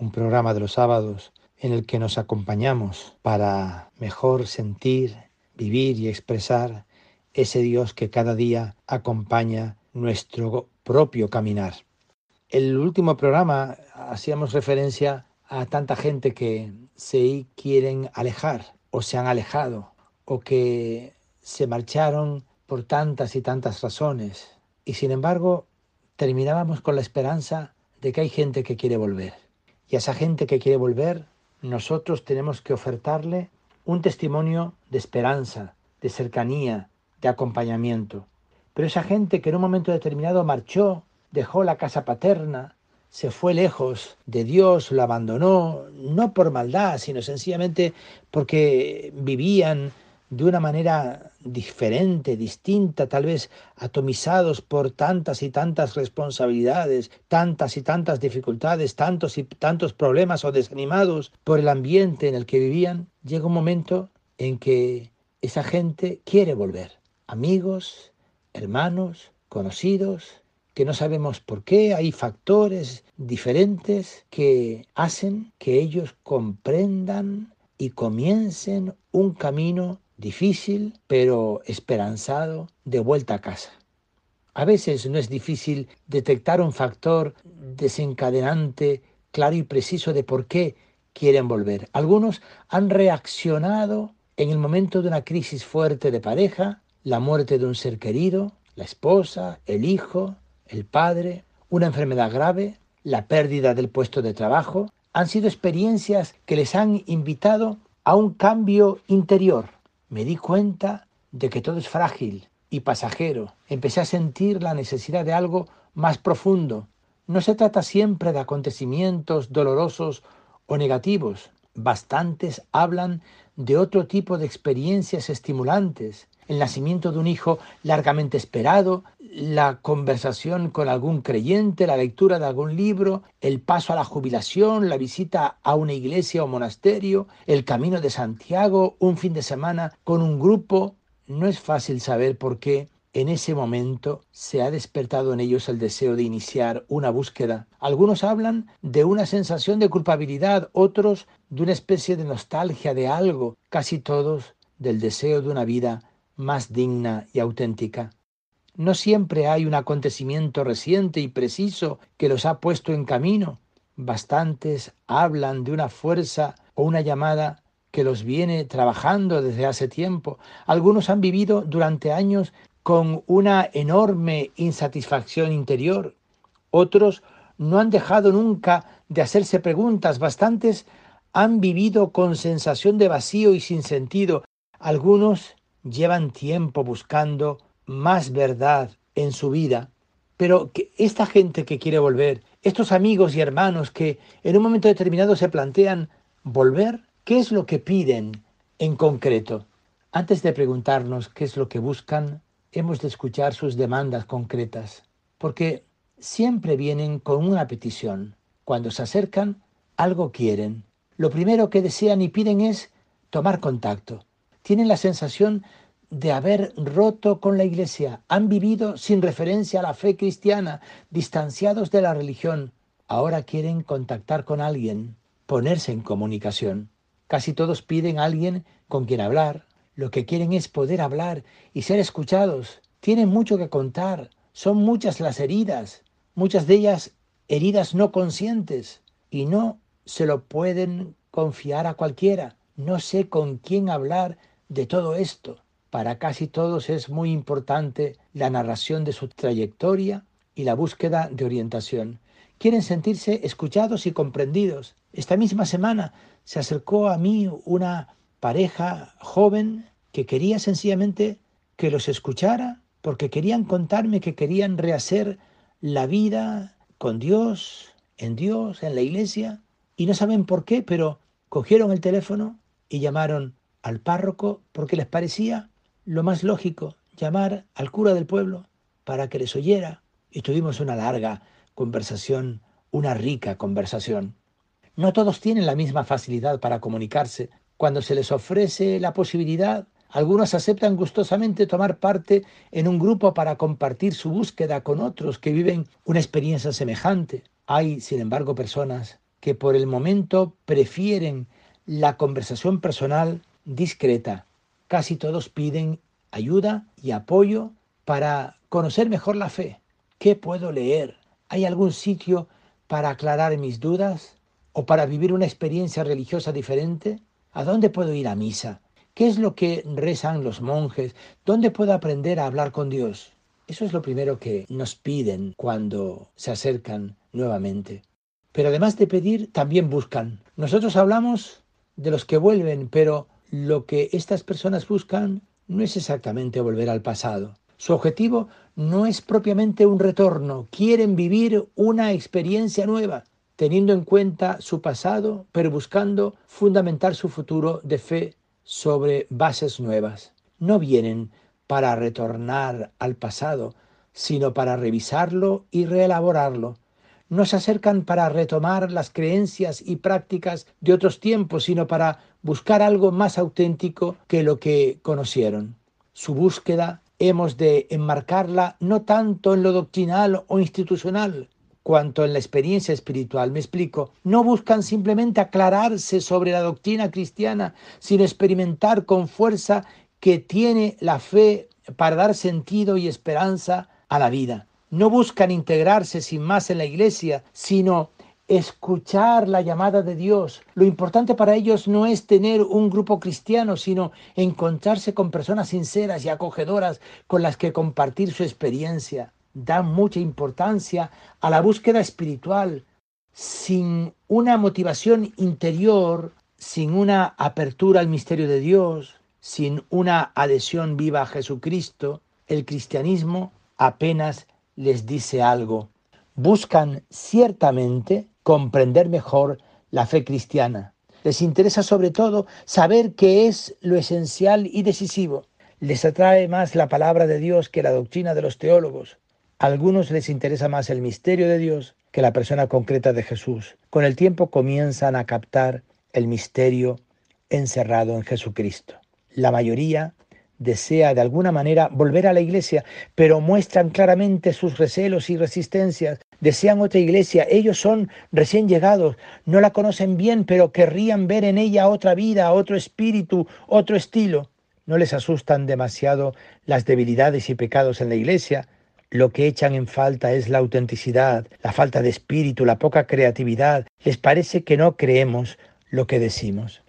un programa de los sábados en el que nos acompañamos para mejor sentir, vivir y expresar ese Dios que cada día acompaña nuestro propio caminar. El último programa hacíamos referencia a tanta gente que se quieren alejar o se han alejado o que se marcharon por tantas y tantas razones. Y sin embargo, terminábamos con la esperanza de que hay gente que quiere volver. Y a esa gente que quiere volver, nosotros tenemos que ofertarle un testimonio de esperanza, de cercanía, de acompañamiento. Pero esa gente que en un momento determinado marchó, dejó la casa paterna, se fue lejos de Dios, lo abandonó, no por maldad, sino sencillamente porque vivían de una manera diferente, distinta, tal vez atomizados por tantas y tantas responsabilidades, tantas y tantas dificultades, tantos y tantos problemas o desanimados por el ambiente en el que vivían, llega un momento en que esa gente quiere volver. Amigos, hermanos, conocidos, que no sabemos por qué, hay factores diferentes que hacen que ellos comprendan y comiencen un camino difícil, pero esperanzado, de vuelta a casa. A veces no es difícil detectar un factor desencadenante claro y preciso de por qué quieren volver. Algunos han reaccionado en el momento de una crisis fuerte de pareja, la muerte de un ser querido, la esposa, el hijo, el padre, una enfermedad grave, la pérdida del puesto de trabajo. Han sido experiencias que les han invitado a un cambio interior, me di cuenta de que todo es frágil y pasajero. Empecé a sentir la necesidad de algo más profundo. No se trata siempre de acontecimientos dolorosos o negativos. Bastantes hablan de otro tipo de experiencias estimulantes, el nacimiento de un hijo largamente esperado, la conversación con algún creyente, la lectura de algún libro, el paso a la jubilación, la visita a una iglesia o monasterio, el camino de Santiago, un fin de semana con un grupo. No es fácil saber por qué en ese momento se ha despertado en ellos el deseo de iniciar una búsqueda. Algunos hablan de una sensación de culpabilidad, otros de una especie de nostalgia de algo, casi todos del deseo de una vida más digna y auténtica. No siempre hay un acontecimiento reciente y preciso que los ha puesto en camino. Bastantes hablan de una fuerza o una llamada que los viene trabajando desde hace tiempo. Algunos han vivido durante años con una enorme insatisfacción interior. Otros no han dejado nunca de hacerse preguntas. Bastantes han vivido con sensación de vacío y sin sentido. Algunos llevan tiempo buscando más verdad en su vida, pero esta gente que quiere volver, estos amigos y hermanos que en un momento determinado se plantean volver, ¿qué es lo que piden en concreto? Antes de preguntarnos qué es lo que buscan, hemos de escuchar sus demandas concretas, porque siempre vienen con una petición. Cuando se acercan, algo quieren. Lo primero que desean y piden es tomar contacto tienen la sensación de haber roto con la Iglesia, han vivido sin referencia a la fe cristiana, distanciados de la religión. Ahora quieren contactar con alguien, ponerse en comunicación. Casi todos piden a alguien con quien hablar. Lo que quieren es poder hablar y ser escuchados. Tienen mucho que contar. Son muchas las heridas, muchas de ellas heridas no conscientes, y no se lo pueden confiar a cualquiera. No sé con quién hablar de todo esto. Para casi todos es muy importante la narración de su trayectoria y la búsqueda de orientación. Quieren sentirse escuchados y comprendidos. Esta misma semana se acercó a mí una pareja joven que quería sencillamente que los escuchara porque querían contarme que querían rehacer la vida con Dios, en Dios, en la iglesia, y no saben por qué, pero cogieron el teléfono y llamaron al párroco porque les parecía lo más lógico llamar al cura del pueblo para que les oyera. Y tuvimos una larga conversación, una rica conversación. No todos tienen la misma facilidad para comunicarse. Cuando se les ofrece la posibilidad, algunos aceptan gustosamente tomar parte en un grupo para compartir su búsqueda con otros que viven una experiencia semejante. Hay, sin embargo, personas que por el momento prefieren la conversación personal discreta. Casi todos piden ayuda y apoyo para conocer mejor la fe. ¿Qué puedo leer? ¿Hay algún sitio para aclarar mis dudas? ¿O para vivir una experiencia religiosa diferente? ¿A dónde puedo ir a misa? ¿Qué es lo que rezan los monjes? ¿Dónde puedo aprender a hablar con Dios? Eso es lo primero que nos piden cuando se acercan nuevamente. Pero además de pedir, también buscan. Nosotros hablamos de los que vuelven, pero lo que estas personas buscan no es exactamente volver al pasado. Su objetivo no es propiamente un retorno, quieren vivir una experiencia nueva, teniendo en cuenta su pasado, pero buscando fundamentar su futuro de fe sobre bases nuevas. No vienen para retornar al pasado, sino para revisarlo y reelaborarlo. No se acercan para retomar las creencias y prácticas de otros tiempos, sino para buscar algo más auténtico que lo que conocieron. Su búsqueda hemos de enmarcarla no tanto en lo doctrinal o institucional, cuanto en la experiencia espiritual. Me explico, no buscan simplemente aclararse sobre la doctrina cristiana, sino experimentar con fuerza que tiene la fe para dar sentido y esperanza a la vida. No buscan integrarse sin más en la iglesia, sino escuchar la llamada de Dios. Lo importante para ellos no es tener un grupo cristiano, sino encontrarse con personas sinceras y acogedoras con las que compartir su experiencia. Dan mucha importancia a la búsqueda espiritual. Sin una motivación interior, sin una apertura al misterio de Dios, sin una adhesión viva a Jesucristo, el cristianismo apenas les dice algo. Buscan ciertamente comprender mejor la fe cristiana. Les interesa sobre todo saber qué es lo esencial y decisivo. Les atrae más la palabra de Dios que la doctrina de los teólogos. A algunos les interesa más el misterio de Dios que la persona concreta de Jesús. Con el tiempo comienzan a captar el misterio encerrado en Jesucristo. La mayoría desea de alguna manera volver a la iglesia, pero muestran claramente sus recelos y resistencias. Desean otra iglesia, ellos son recién llegados, no la conocen bien, pero querrían ver en ella otra vida, otro espíritu, otro estilo. No les asustan demasiado las debilidades y pecados en la iglesia. Lo que echan en falta es la autenticidad, la falta de espíritu, la poca creatividad. Les parece que no creemos lo que decimos.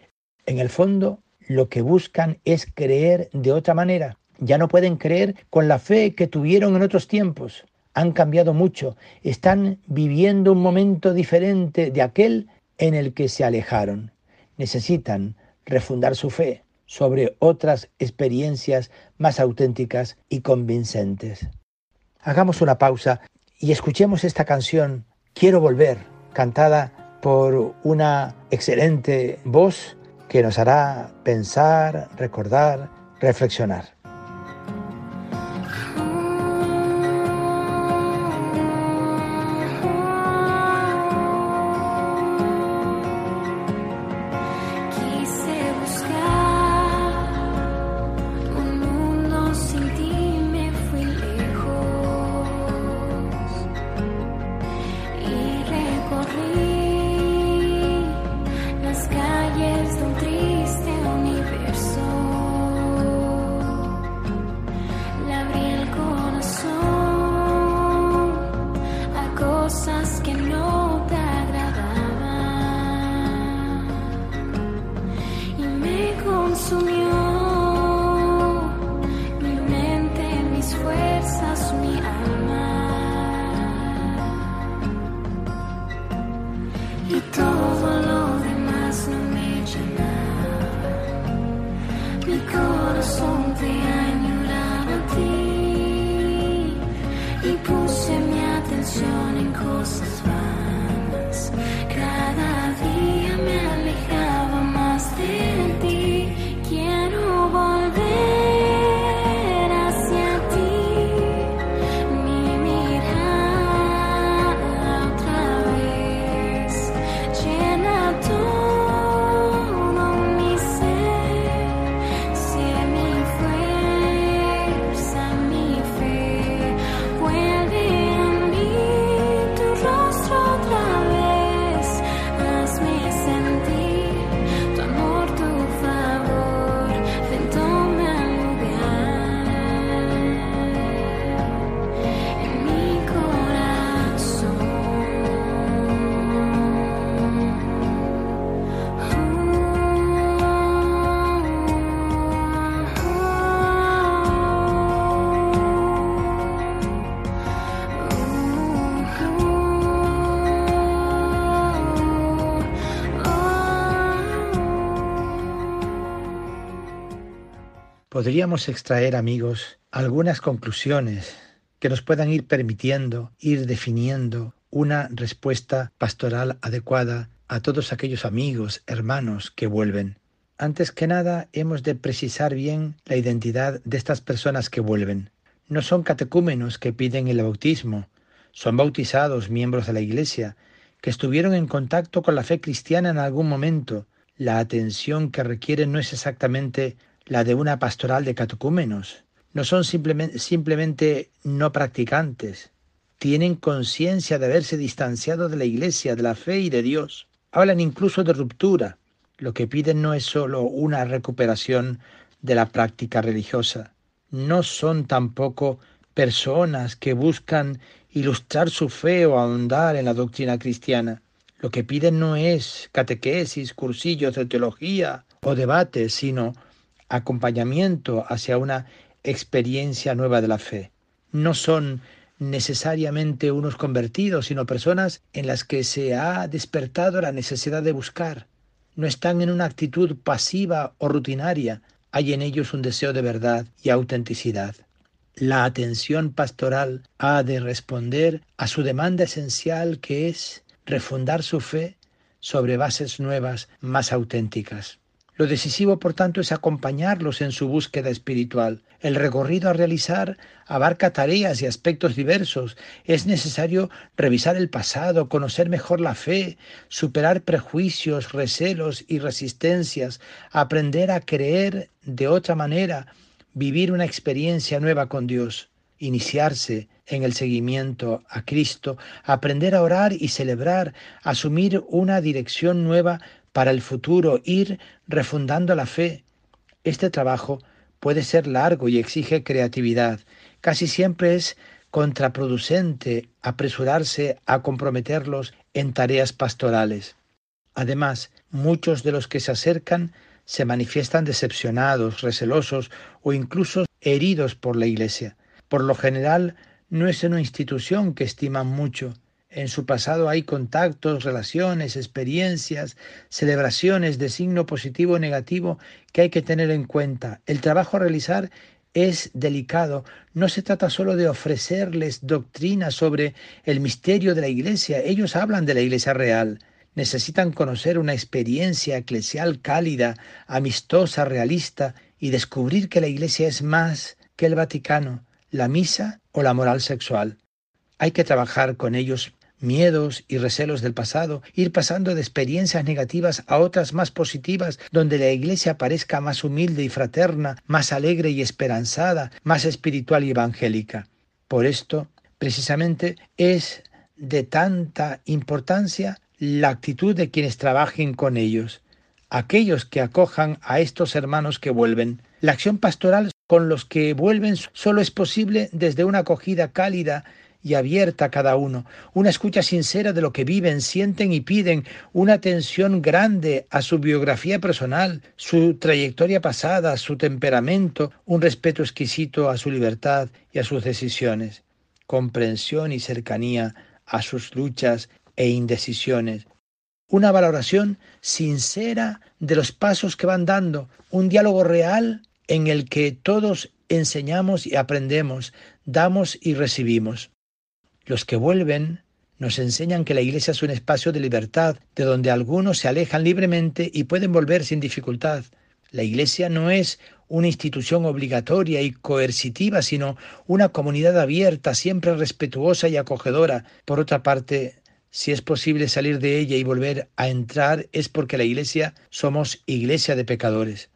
En el fondo, lo que buscan es creer de otra manera. Ya no pueden creer con la fe que tuvieron en otros tiempos. Han cambiado mucho. Están viviendo un momento diferente de aquel en el que se alejaron. Necesitan refundar su fe sobre otras experiencias más auténticas y convincentes. Hagamos una pausa y escuchemos esta canción, Quiero volver, cantada por una excelente voz que nos hará pensar, recordar, reflexionar. This is mine. Podríamos extraer, amigos, algunas conclusiones que nos puedan ir permitiendo ir definiendo una respuesta pastoral adecuada a todos aquellos amigos, hermanos que vuelven. Antes que nada, hemos de precisar bien la identidad de estas personas que vuelven. No son catecúmenos que piden el bautismo, son bautizados miembros de la Iglesia, que estuvieron en contacto con la fe cristiana en algún momento. La atención que requieren no es exactamente la de una pastoral de catecúmenos. No son simplemente, simplemente no practicantes. Tienen conciencia de haberse distanciado de la Iglesia, de la fe y de Dios. Hablan incluso de ruptura, lo que piden no es sólo una recuperación de la práctica religiosa. No son tampoco personas que buscan ilustrar su fe o ahondar en la doctrina cristiana. Lo que piden no es catequesis, cursillos de teología o debates, sino acompañamiento hacia una experiencia nueva de la fe. No son necesariamente unos convertidos, sino personas en las que se ha despertado la necesidad de buscar, no están en una actitud pasiva o rutinaria, hay en ellos un deseo de verdad y autenticidad. La atención pastoral ha de responder a su demanda esencial que es refundar su fe sobre bases nuevas más auténticas. Lo decisivo, por tanto, es acompañarlos en su búsqueda espiritual. El recorrido a realizar abarca tareas y aspectos diversos. Es necesario revisar el pasado, conocer mejor la fe, superar prejuicios, recelos y resistencias, aprender a creer de otra manera, vivir una experiencia nueva con Dios, iniciarse en el seguimiento a Cristo, aprender a orar y celebrar, asumir una dirección nueva para el futuro, ir refundando la fe. Este trabajo puede ser largo y exige creatividad. Casi siempre es contraproducente apresurarse a comprometerlos en tareas pastorales. Además, muchos de los que se acercan se manifiestan decepcionados, recelosos o incluso heridos por la Iglesia. Por lo general, no es una institución que estiman mucho, en su pasado hay contactos, relaciones, experiencias, celebraciones de signo positivo o negativo que hay que tener en cuenta. El trabajo a realizar es delicado. No se trata solo de ofrecerles doctrina sobre el misterio de la Iglesia. Ellos hablan de la Iglesia real. Necesitan conocer una experiencia eclesial cálida, amistosa, realista y descubrir que la Iglesia es más que el Vaticano, la misa o la moral sexual. Hay que trabajar con ellos miedos y recelos del pasado, ir pasando de experiencias negativas a otras más positivas, donde la Iglesia parezca más humilde y fraterna, más alegre y esperanzada, más espiritual y evangélica. Por esto, precisamente, es de tanta importancia la actitud de quienes trabajen con ellos, aquellos que acojan a estos hermanos que vuelven. La acción pastoral con los que vuelven solo es posible desde una acogida cálida y abierta a cada uno, una escucha sincera de lo que viven, sienten y piden, una atención grande a su biografía personal, su trayectoria pasada, su temperamento, un respeto exquisito a su libertad y a sus decisiones, comprensión y cercanía a sus luchas e indecisiones, una valoración sincera de los pasos que van dando, un diálogo real en el que todos enseñamos y aprendemos, damos y recibimos. Los que vuelven nos enseñan que la Iglesia es un espacio de libertad, de donde algunos se alejan libremente y pueden volver sin dificultad. La Iglesia no es una institución obligatoria y coercitiva, sino una comunidad abierta, siempre respetuosa y acogedora. Por otra parte, si es posible salir de ella y volver a entrar, es porque la Iglesia somos Iglesia de pecadores.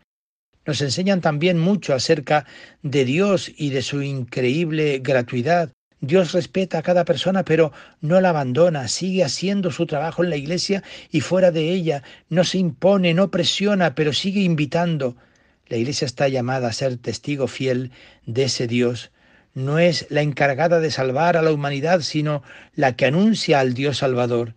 Nos enseñan también mucho acerca de Dios y de su increíble gratuidad, Dios respeta a cada persona, pero no la abandona, sigue haciendo su trabajo en la iglesia y fuera de ella, no se impone, no presiona, pero sigue invitando. La iglesia está llamada a ser testigo fiel de ese Dios. No es la encargada de salvar a la humanidad, sino la que anuncia al Dios Salvador.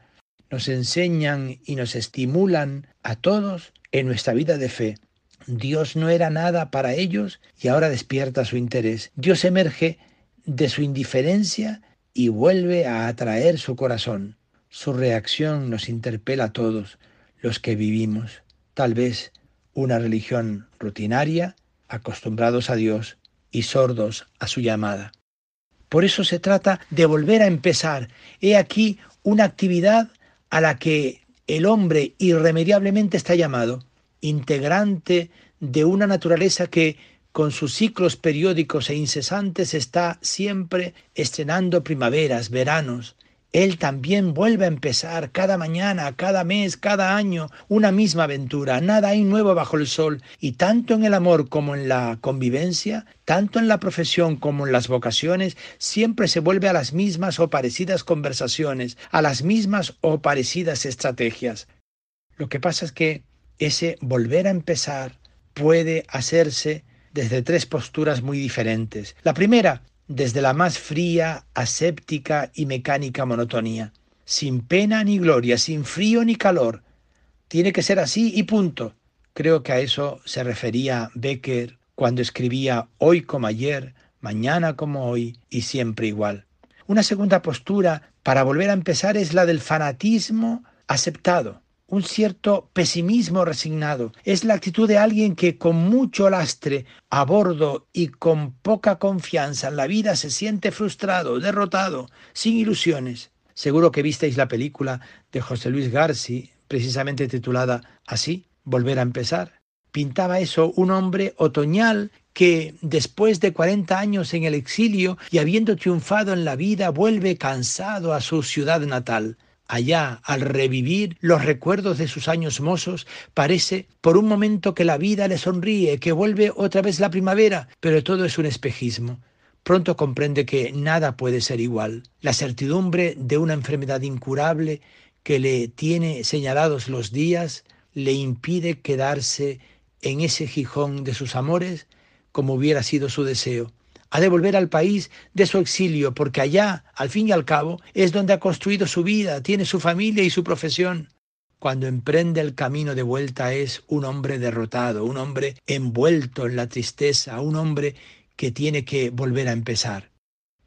Nos enseñan y nos estimulan a todos en nuestra vida de fe. Dios no era nada para ellos y ahora despierta su interés. Dios emerge de su indiferencia y vuelve a atraer su corazón. Su reacción nos interpela a todos los que vivimos, tal vez una religión rutinaria, acostumbrados a Dios y sordos a su llamada. Por eso se trata de volver a empezar. He aquí una actividad a la que el hombre irremediablemente está llamado, integrante de una naturaleza que con sus ciclos periódicos e incesantes está siempre estrenando primaveras, veranos, él también vuelve a empezar cada mañana, cada mes, cada año, una misma aventura. Nada hay nuevo bajo el sol. Y tanto en el amor como en la convivencia, tanto en la profesión como en las vocaciones, siempre se vuelve a las mismas o parecidas conversaciones, a las mismas o parecidas estrategias. Lo que pasa es que ese volver a empezar puede hacerse desde tres posturas muy diferentes. La primera, desde la más fría, aséptica y mecánica monotonía, sin pena ni gloria, sin frío ni calor. Tiene que ser así y punto. Creo que a eso se refería Becker cuando escribía hoy como ayer, mañana como hoy y siempre igual. Una segunda postura para volver a empezar es la del fanatismo aceptado un cierto pesimismo resignado. Es la actitud de alguien que con mucho lastre a bordo y con poca confianza en la vida se siente frustrado, derrotado, sin ilusiones. Seguro que visteis la película de José Luis Garci, precisamente titulada así, Volver a empezar. Pintaba eso un hombre otoñal que después de 40 años en el exilio y habiendo triunfado en la vida vuelve cansado a su ciudad natal allá, al revivir los recuerdos de sus años mozos, parece por un momento que la vida le sonríe, que vuelve otra vez la primavera, pero todo es un espejismo. Pronto comprende que nada puede ser igual. La certidumbre de una enfermedad incurable que le tiene señalados los días le impide quedarse en ese Gijón de sus amores como hubiera sido su deseo ha de volver al país de su exilio, porque allá, al fin y al cabo, es donde ha construido su vida, tiene su familia y su profesión. Cuando emprende el camino de vuelta es un hombre derrotado, un hombre envuelto en la tristeza, un hombre que tiene que volver a empezar.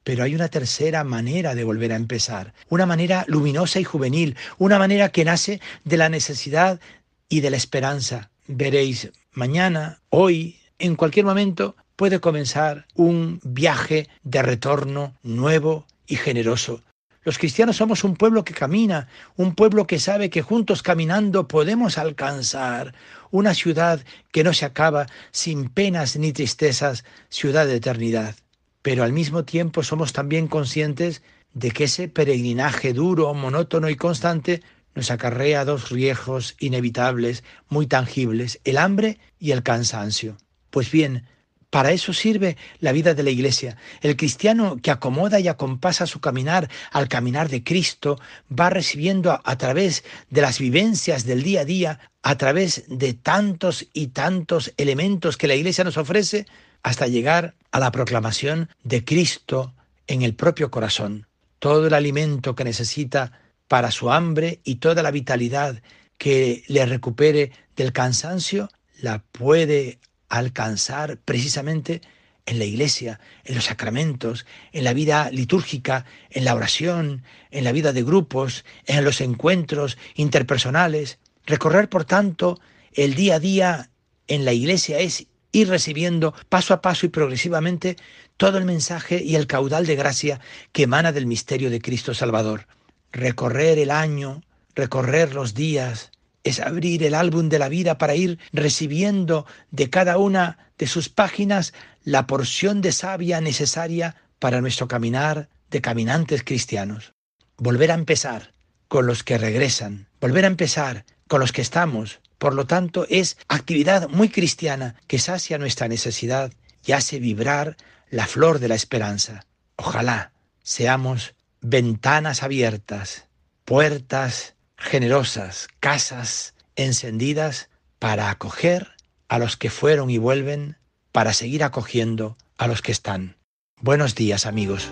Pero hay una tercera manera de volver a empezar, una manera luminosa y juvenil, una manera que nace de la necesidad y de la esperanza. Veréis, mañana, hoy, en cualquier momento, puede comenzar un viaje de retorno nuevo y generoso. Los cristianos somos un pueblo que camina, un pueblo que sabe que juntos caminando podemos alcanzar una ciudad que no se acaba sin penas ni tristezas, ciudad de eternidad. Pero al mismo tiempo somos también conscientes de que ese peregrinaje duro, monótono y constante nos acarrea dos riesgos inevitables, muy tangibles, el hambre y el cansancio. Pues bien, para eso sirve la vida de la Iglesia. El cristiano que acomoda y acompasa su caminar al caminar de Cristo va recibiendo a, través de las vivencias del día a día, a través de tantos y tantos elementos que la Iglesia nos ofrece, hasta llegar a la proclamación de Cristo en el propio corazón. Todo el alimento que necesita para su hambre y toda la vitalidad que le recupere del cansancio, la puede alcanzar precisamente en la iglesia, en los sacramentos, en la vida litúrgica, en la oración, en la vida de grupos, en los encuentros interpersonales. Recorrer, por tanto, el día a día en la iglesia es ir recibiendo paso a paso y progresivamente todo el mensaje y el caudal de gracia que emana del misterio de Cristo Salvador. Recorrer el año, recorrer los días, es abrir el álbum de la vida para ir recibiendo de cada una de sus páginas la porción de savia necesaria para nuestro caminar de caminantes cristianos. Volver a empezar con los que regresan, volver a empezar con los que estamos. Por lo tanto, es actividad muy cristiana que sacia nuestra necesidad y hace vibrar la flor de la esperanza. Ojalá seamos ventanas abiertas, puertas generosas, casas encendidas para acoger a los que fueron y vuelven, para seguir acogiendo a los que están. Buenos días amigos.